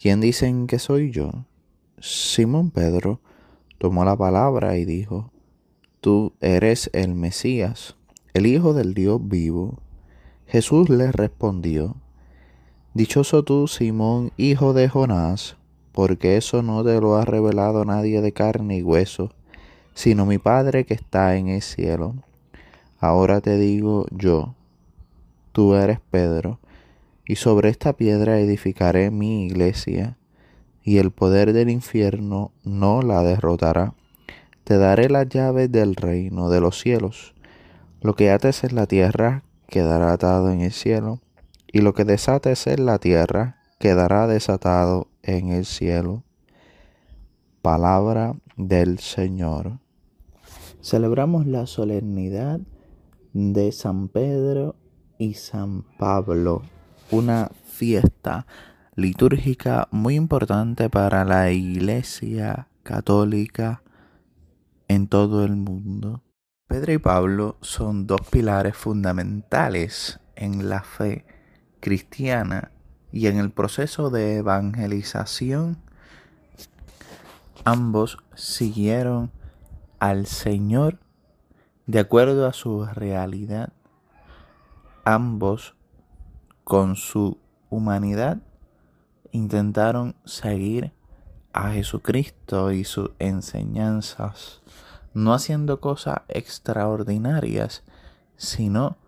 quién dicen que soy yo? Simón Pedro tomó la palabra y dijo, Tú eres el Mesías, el Hijo del Dios vivo. Jesús le respondió, Dichoso tú, Simón, hijo de Jonás, porque eso no te lo ha revelado nadie de carne y hueso, sino mi Padre que está en el cielo. Ahora te digo yo, tú eres Pedro, y sobre esta piedra edificaré mi iglesia, y el poder del infierno no la derrotará. Te daré las llaves del reino de los cielos. Lo que ates en la tierra quedará atado en el cielo, y lo que desates en la tierra quedará desatado en el cielo. Palabra del Señor. Celebramos la solemnidad de San Pedro y San Pablo, una fiesta litúrgica muy importante para la Iglesia católica en todo el mundo. Pedro y Pablo son dos pilares fundamentales en la fe cristiana y en el proceso de evangelización. Ambos siguieron al Señor de acuerdo a su realidad. Ambos con su humanidad intentaron seguir a Jesucristo y sus enseñanzas, no haciendo cosas extraordinarias, sino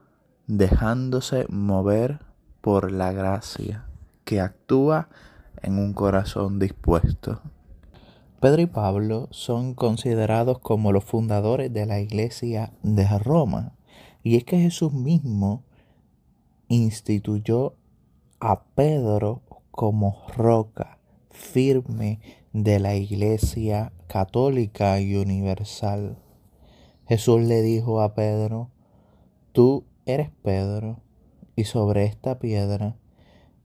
dejándose mover por la gracia que actúa en un corazón dispuesto. Pedro y Pablo son considerados como los fundadores de la iglesia de Roma, y es que Jesús mismo instituyó a Pedro como roca firme de la iglesia católica y universal. Jesús le dijo a Pedro, tú eres Pedro, y sobre esta piedra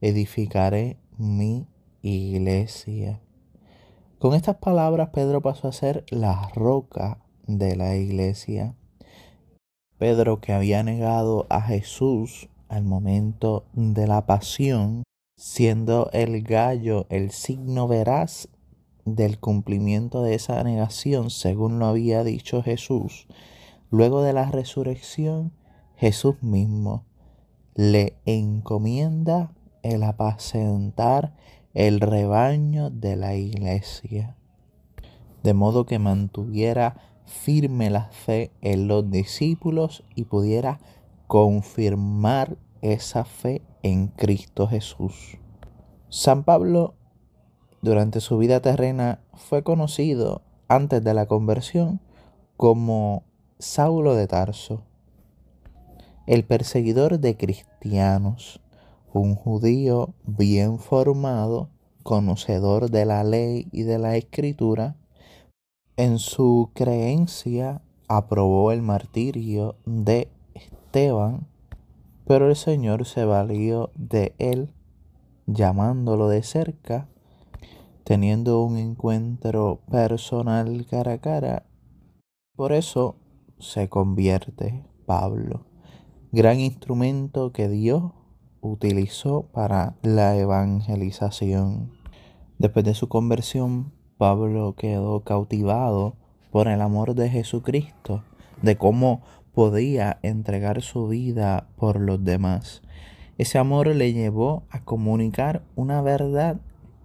edificaré mi iglesia. Con estas palabras Pedro pasó a ser la roca de la iglesia. Pedro que había negado a Jesús al momento de la pasión, siendo el gallo el signo veraz del cumplimiento de esa negación, según lo había dicho Jesús, luego de la resurrección, Jesús mismo le encomienda el apacentar el rebaño de la iglesia, de modo que mantuviera firme la fe en los discípulos y pudiera confirmar esa fe en Cristo Jesús. San Pablo durante su vida terrena fue conocido antes de la conversión como Saulo de Tarso, el perseguidor de cristianos, un judío bien formado, conocedor de la ley y de la escritura, en su creencia aprobó el martirio de Esteban, pero el Señor se valió de él, llamándolo de cerca, teniendo un encuentro personal cara a cara. Por eso se convierte Pablo, gran instrumento que Dios utilizó para la evangelización. Después de su conversión, Pablo quedó cautivado por el amor de Jesucristo, de cómo podía entregar su vida por los demás. Ese amor le llevó a comunicar una verdad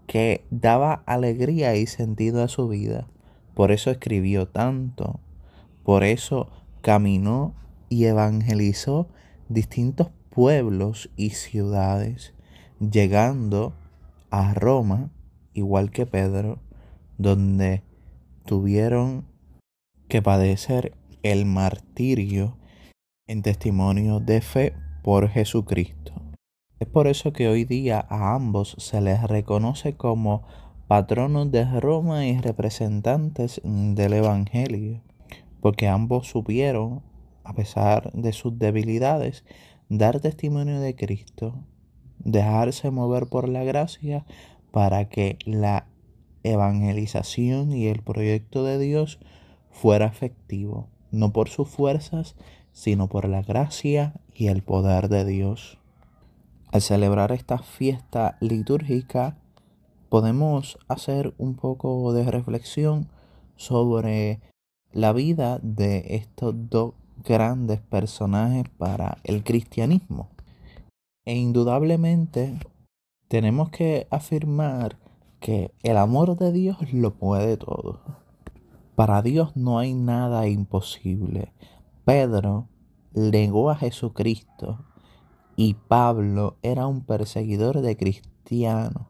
que daba alegría y sentido a su vida. Por eso escribió tanto. Por eso caminó y evangelizó distintos pueblos y ciudades, llegando a Roma, igual que Pedro, donde tuvieron que padecer el martirio en testimonio de fe por Jesucristo. Es por eso que hoy día a ambos se les reconoce como patronos de Roma y representantes del Evangelio, porque ambos supieron, a pesar de sus debilidades, dar testimonio de Cristo, dejarse mover por la gracia para que la evangelización y el proyecto de Dios fuera efectivo, no por sus fuerzas, sino por la gracia y el poder de Dios. Al celebrar esta fiesta litúrgica, podemos hacer un poco de reflexión sobre la vida de estos dos grandes personajes para el cristianismo. E indudablemente tenemos que afirmar que el amor de Dios lo puede todo. Para Dios no hay nada imposible. Pedro legó a Jesucristo y Pablo era un perseguidor de cristianos.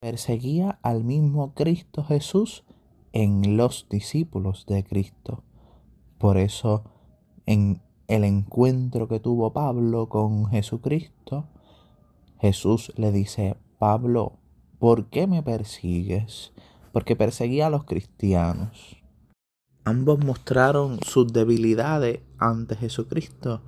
Perseguía al mismo Cristo Jesús en los discípulos de Cristo. Por eso, en el encuentro que tuvo Pablo con Jesucristo, Jesús le dice, Pablo, ¿por qué me persigues? Porque perseguía a los cristianos. Ambos mostraron sus debilidades ante Jesucristo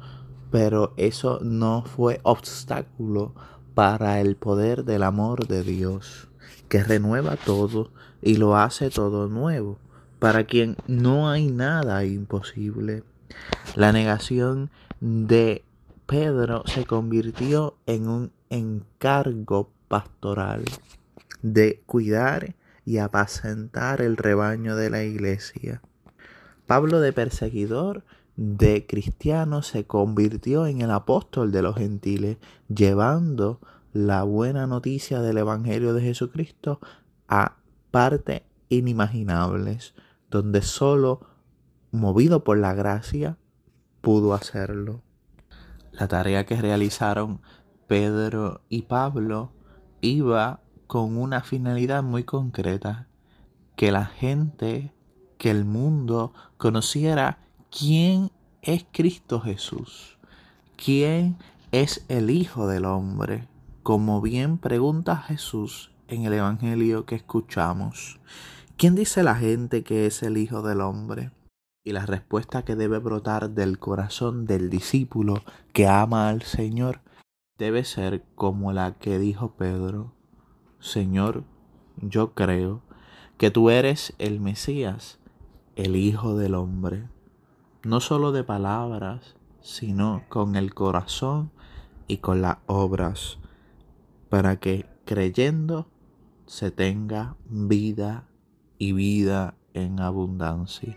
pero eso no fue obstáculo para el poder del amor de Dios, que renueva todo y lo hace todo nuevo, para quien no hay nada imposible. La negación de Pedro se convirtió en un encargo pastoral de cuidar y apacentar el rebaño de la iglesia. Pablo de perseguidor de cristiano se convirtió en el apóstol de los gentiles, llevando la buena noticia del Evangelio de Jesucristo a partes inimaginables, donde solo movido por la gracia pudo hacerlo. La tarea que realizaron Pedro y Pablo iba con una finalidad muy concreta, que la gente, que el mundo conociera ¿Quién es Cristo Jesús? ¿Quién es el Hijo del Hombre? Como bien pregunta Jesús en el Evangelio que escuchamos. ¿Quién dice la gente que es el Hijo del Hombre? Y la respuesta que debe brotar del corazón del discípulo que ama al Señor debe ser como la que dijo Pedro. Señor, yo creo que tú eres el Mesías, el Hijo del Hombre no solo de palabras, sino con el corazón y con las obras, para que creyendo se tenga vida y vida en abundancia.